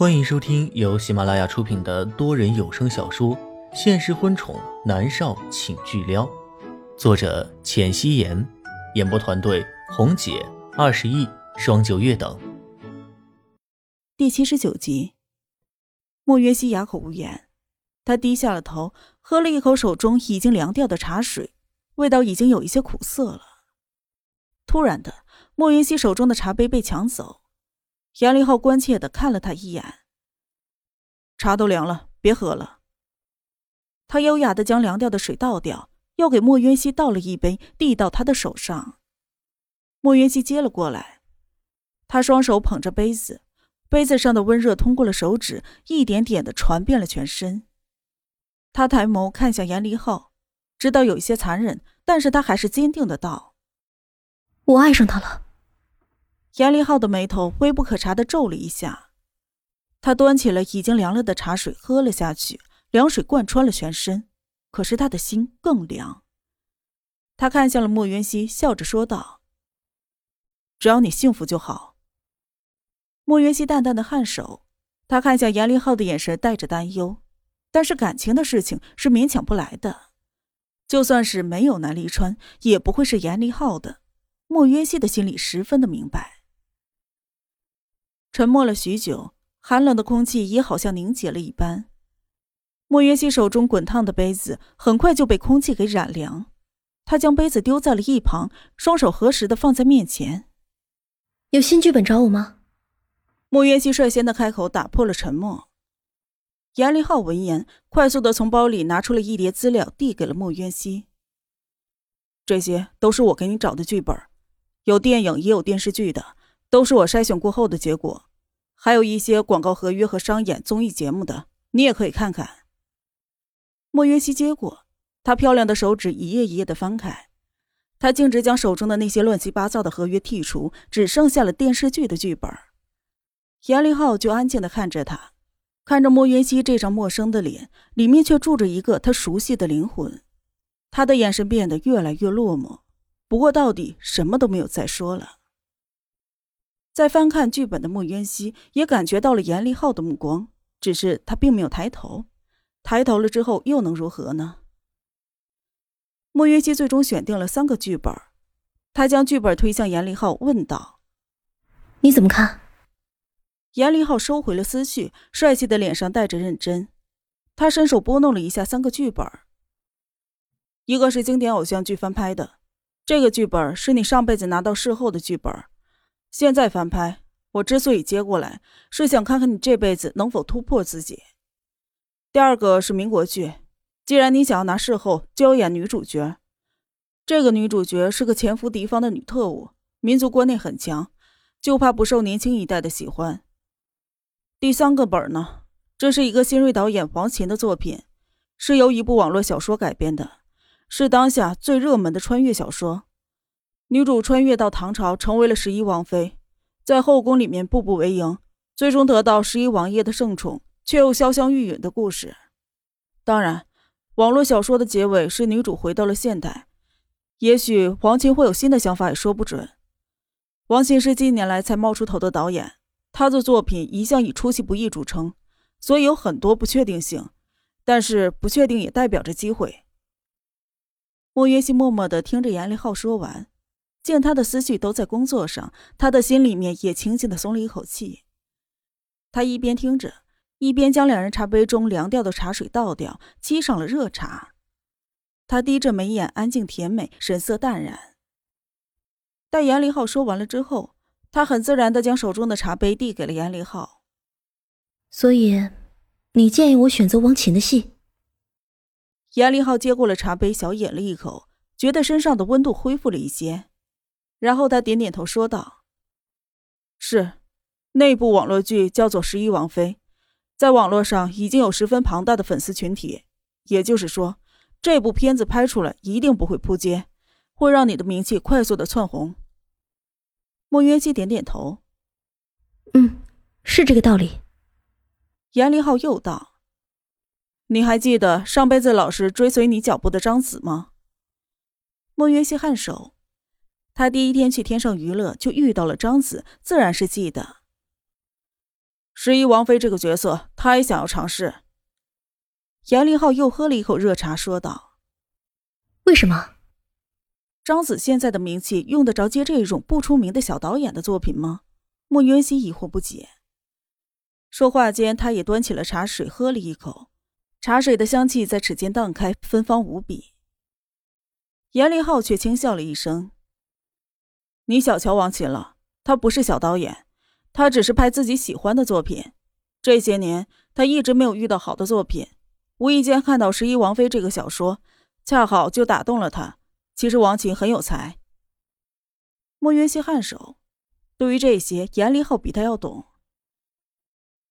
欢迎收听由喜马拉雅出品的多人有声小说《现实婚宠男少请巨撩》，作者：浅汐颜，演播团队：红姐、二十亿、双九月等。第七十九集，莫约西哑口无言，他低下了头，喝了一口手中已经凉掉的茶水，味道已经有一些苦涩了。突然的，莫云熙手中的茶杯被抢走。严立浩关切的看了他一眼。茶都凉了，别喝了。他优雅的将凉掉的水倒掉，又给莫渊熙倒了一杯，递到他的手上。莫渊熙接了过来，他双手捧着杯子，杯子上的温热通过了手指，一点点的传遍了全身。他抬眸看向严立浩，知道有一些残忍，但是他还是坚定的道：“我爱上他了。”严立浩的眉头微不可察的皱了一下，他端起了已经凉了的茶水喝了下去，凉水贯穿了全身，可是他的心更凉。他看向了莫云溪，笑着说道：“只要你幸福就好。”莫云溪淡淡的颔首，他看向严立浩的眼神带着担忧，但是感情的事情是勉强不来的，就算是没有南离川，也不会是严立浩的。莫云溪的心里十分的明白。沉默了许久，寒冷的空气也好像凝结了一般。莫约西手中滚烫的杯子很快就被空气给染凉，他将杯子丢在了一旁，双手合十的放在面前。有新剧本找我吗？莫约西率先的开口，打破了沉默。严立浩闻言，快速的从包里拿出了一叠资料，递给了莫约西。这些都是我给你找的剧本，有电影也有电视剧的。都是我筛选过后的结果，还有一些广告合约和商演综艺节目的，你也可以看看。莫云熙接过，他漂亮的手指一页一页的翻开，他径直将手中的那些乱七八糟的合约剔除，只剩下了电视剧的剧本。严立浩就安静的看着他，看着莫云熙这张陌生的脸，里面却住着一个他熟悉的灵魂。他的眼神变得越来越落寞，不过到底什么都没有再说了。在翻看剧本的莫渊熙也感觉到了严立浩的目光，只是他并没有抬头。抬头了之后又能如何呢？莫渊熙最终选定了三个剧本，他将剧本推向严立浩，问道：“你怎么看？”严立浩收回了思绪，帅气的脸上带着认真。他伸手拨弄了一下三个剧本，一个是经典偶像剧翻拍的，这个剧本是你上辈子拿到事后的剧本。现在翻拍，我之所以接过来，是想看看你这辈子能否突破自己。第二个是民国剧，既然你想要拿事后，就要演女主角。这个女主角是个潜伏敌方的女特务，民族观念很强，就怕不受年轻一代的喜欢。第三个本呢，这是一个新锐导演黄琴的作品，是由一部网络小说改编的，是当下最热门的穿越小说。女主穿越到唐朝，成为了十一王妃，在后宫里面步步为营，最终得到十一王爷的圣宠，却又潇湘玉殒的故事。当然，网络小说的结尾是女主回到了现代，也许黄琴会有新的想法，也说不准。王琴是近年来才冒出头的导演，他的作品一向以出其不意著称，所以有很多不确定性。但是不确定也代表着机会。莫约西默默地听着严立浩说完。见他的思绪都在工作上，他的心里面也轻轻的松了一口气。他一边听着，一边将两人茶杯中凉掉的茶水倒掉，沏上了热茶。他低着眉眼，安静甜美，神色淡然。待严立浩说完了之后，他很自然的将手中的茶杯递给了严立浩。所以，你建议我选择王琴的戏？严立浩接过了茶杯，小饮了一口，觉得身上的温度恢复了一些。然后他点点头说道：“是，那部网络剧叫做《十一王妃》，在网络上已经有十分庞大的粉丝群体。也就是说，这部片子拍出来一定不会扑街，会让你的名气快速的窜红。”莫渊熙点点头：“嗯，是这个道理。”严林浩又道：“你还记得上辈子老是追随你脚步的张子吗？”莫渊熙颔首。他第一天去天上娱乐就遇到了张子，自然是记得。十一王妃这个角色，他也想要尝试。严凌浩又喝了一口热茶，说道：“为什么？张子现在的名气用得着接这种不出名的小导演的作品吗？”莫云熙疑惑不解。说话间，他也端起了茶水，喝了一口，茶水的香气在齿间荡开，芬芳无比。严凌浩却轻笑了一声：“你小瞧王琴了，他不是小导演。”他只是拍自己喜欢的作品，这些年他一直没有遇到好的作品，无意间看到《十一王妃》这个小说，恰好就打动了他。其实王琴很有才。莫云熙颔首，对于这些，严立浩比他要懂。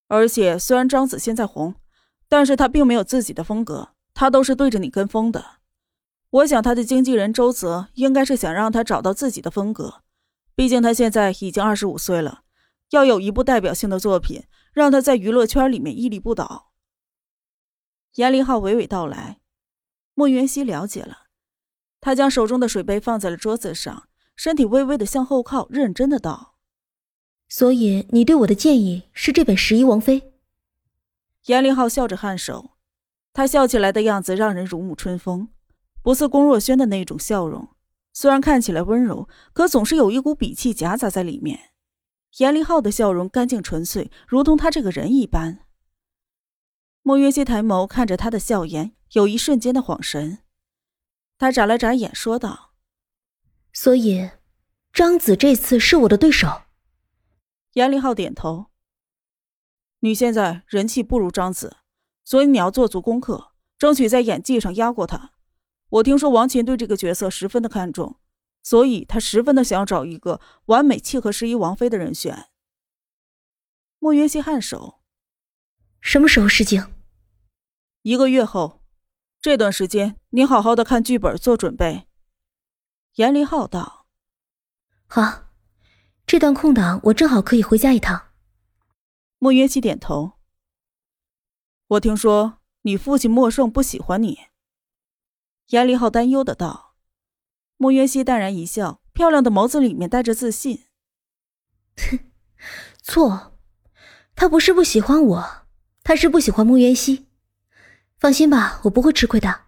而且虽然张子现在红，但是他并没有自己的风格，他都是对着你跟风的。我想他的经纪人周泽应该是想让他找到自己的风格，毕竟他现在已经二十五岁了。要有一部代表性的作品，让他在娱乐圈里面屹立不倒。严凌浩娓娓道来，莫云熙了解了，他将手中的水杯放在了桌子上，身体微微的向后靠，认真的道：“所以你对我的建议是这本《十一王妃》。”严凌浩笑着颔首，他笑起来的样子让人如沐春风，不似龚若轩的那种笑容，虽然看起来温柔，可总是有一股鄙气夹杂在里面。严凌浩的笑容干净纯粹，如同他这个人一般。莫云熙抬眸看着他的笑颜，有一瞬间的恍神。他眨了眨眼，说道：“所以，张子这次是我的对手。”严凌浩点头：“你现在人气不如张子，所以你要做足功课，争取在演技上压过他。我听说王琴对这个角色十分的看重。”所以他十分的想要找一个完美契合十一王妃的人选。莫云熙颔首，什么时候试镜？一个月后。这段时间你好好的看剧本做准备。严凌浩道：“好，这段空档我正好可以回家一趟。”莫云熙点头。我听说你父亲莫胜不喜欢你。严凌浩担忧的道。莫渊熙淡然一笑，漂亮的眸子里面带着自信。哼，错，他不是不喜欢我，他是不喜欢莫渊熙。放心吧，我不会吃亏的。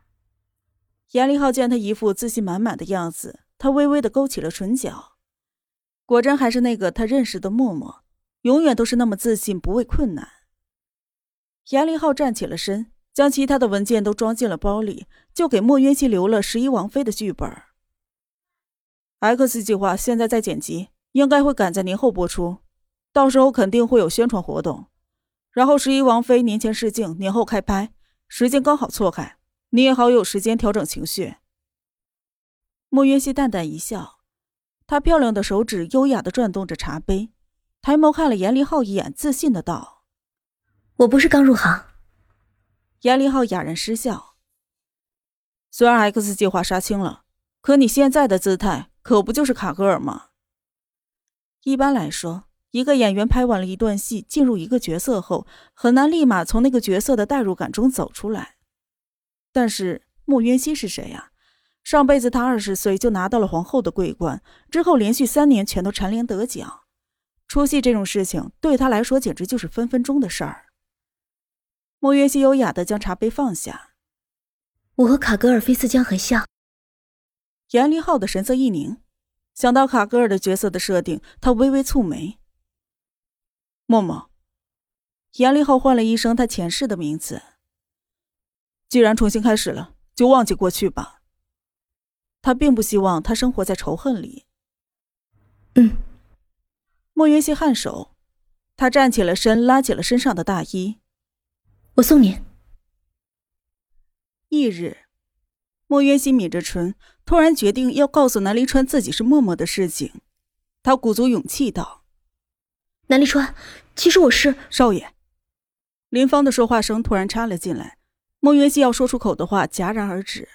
严凌浩见他一副自信满满的样子，他微微的勾起了唇角。果真还是那个他认识的默默，永远都是那么自信，不畏困难。严凌浩站起了身，将其他的文件都装进了包里，就给莫渊熙留了十一王妃的剧本。X 计划现在在剪辑，应该会赶在年后播出，到时候肯定会有宣传活动。然后十一王妃年前试镜，年后开拍，时间刚好错开，你也好有时间调整情绪。莫云熙淡淡一笑，她漂亮的手指优雅的转动着茶杯，抬眸看了严凌浩一眼，自信的道：“我不是刚入行。”严凌浩哑然失笑，虽然 X 计划杀青了，可你现在的姿态。可不就是卡格尔吗？一般来说，一个演员拍完了一段戏，进入一个角色后，很难立马从那个角色的代入感中走出来。但是穆渊熙是谁呀？上辈子他二十岁就拿到了皇后的桂冠，之后连续三年全都蝉联得奖。出戏这种事情对他来说简直就是分分钟的事儿。莫渊熙优雅的将茶杯放下。我和卡格尔菲斯江很像。严凌浩的神色一凝，想到卡格尔的角色的设定，他微微蹙眉。默默，严凌浩唤了一声他前世的名字。既然重新开始了，就忘记过去吧。他并不希望他生活在仇恨里。嗯。莫云熙颔首，他站起了身，拉起了身上的大衣。我送你。翌日。莫渊熙抿着唇，突然决定要告诉南离川自己是默默的事情。他鼓足勇气道：“南离川，其实我是少爷。”林芳的说话声突然插了进来，莫渊熙要说出口的话戛然而止。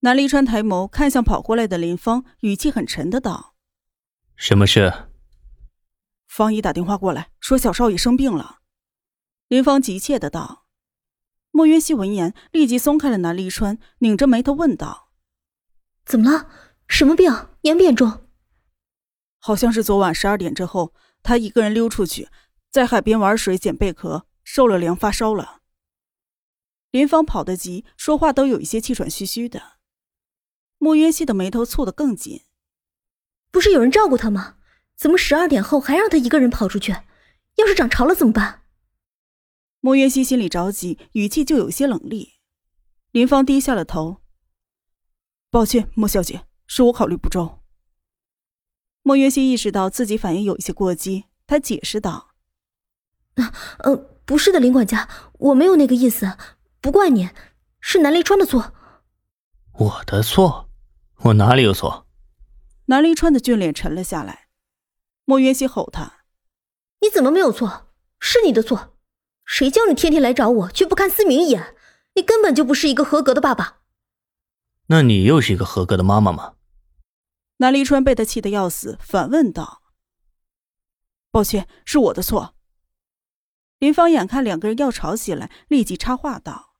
南离川抬眸看向跑过来的林芳，语气很沉的道：“什么事？”方姨打电话过来，说小少爷生病了。林芳急切的道。莫云熙闻言，立即松开了南离川，拧着眉头问道：“怎么了？什么病？严不严重？”好像是昨晚十二点之后，他一个人溜出去，在海边玩水捡贝壳，受了凉发烧了。林芳跑得急，说话都有一些气喘吁吁的。莫云熙的眉头蹙得更紧。不是有人照顾他吗？怎么十二点后还让他一个人跑出去？要是涨潮了怎么办？莫渊熙心里着急，语气就有些冷厉。林芳低下了头。抱歉，莫小姐，是我考虑不周。莫渊熙意识到自己反应有一些过激，他解释道：“啊，呃，不是的，林管家，我没有那个意思。”不怪你，是南离川的错。我的错？我哪里有错？南离川的俊脸沉了下来。莫渊熙吼他：“你怎么没有错？是你的错！谁叫你天天来找我，却不看思明一眼？你根本就不是一个合格的爸爸。那你又是一个合格的妈妈吗？”南离川被他气得要死，反问道：“抱歉，是我的错。”林芳眼看两个人要吵起来，立即插话道。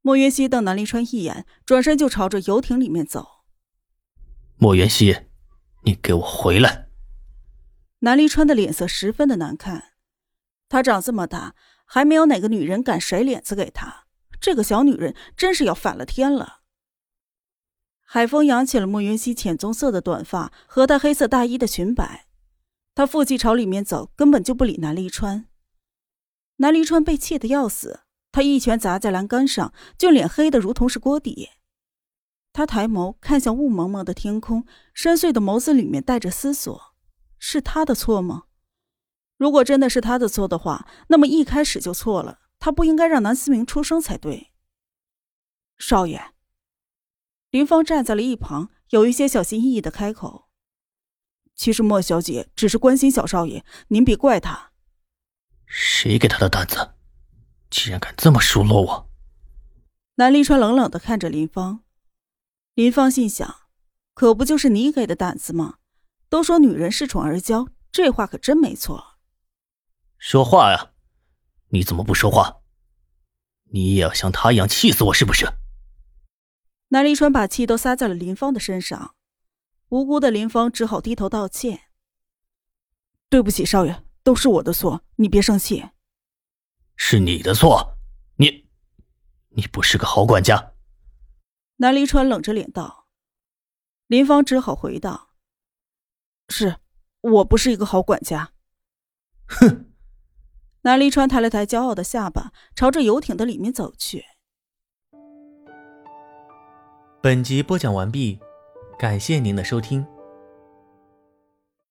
莫元熙瞪南离川一眼，转身就朝着游艇里面走。莫元熙，你给我回来！南离川的脸色十分的难看，他长这么大，还没有哪个女人敢甩脸子给他。这个小女人真是要反了天了。海风扬起了莫元熙浅棕色的短发和他黑色大衣的裙摆，他负气朝里面走，根本就不理南离川。南离川被气得要死。他一拳砸在栏杆上，俊脸黑的如同是锅底。他抬眸看向雾蒙蒙的天空，深邃的眸子里面带着思索：是他的错吗？如果真的是他的错的话，那么一开始就错了。他不应该让南思明出生才对。少爷，林芳站在了一旁，有一些小心翼翼的开口：“其实莫小姐只是关心小少爷，您别怪他。”谁给他的胆子？竟然敢这么数落我！南立川冷冷的看着林芳，林芳心想：可不就是你给的胆子吗？都说女人恃宠而骄，这话可真没错。说话呀！你怎么不说话？你也要像他一样气死我是不是？南离川把气都撒在了林芳的身上，无辜的林芳只好低头道歉：“对不起，少爷，都是我的错，你别生气。”是你的错，你，你不是个好管家。南离川冷着脸道。林芳只好回道：“是我不是一个好管家。”哼。南离川抬了抬骄傲的下巴，朝着游艇的里面走去。本集播讲完毕，感谢您的收听。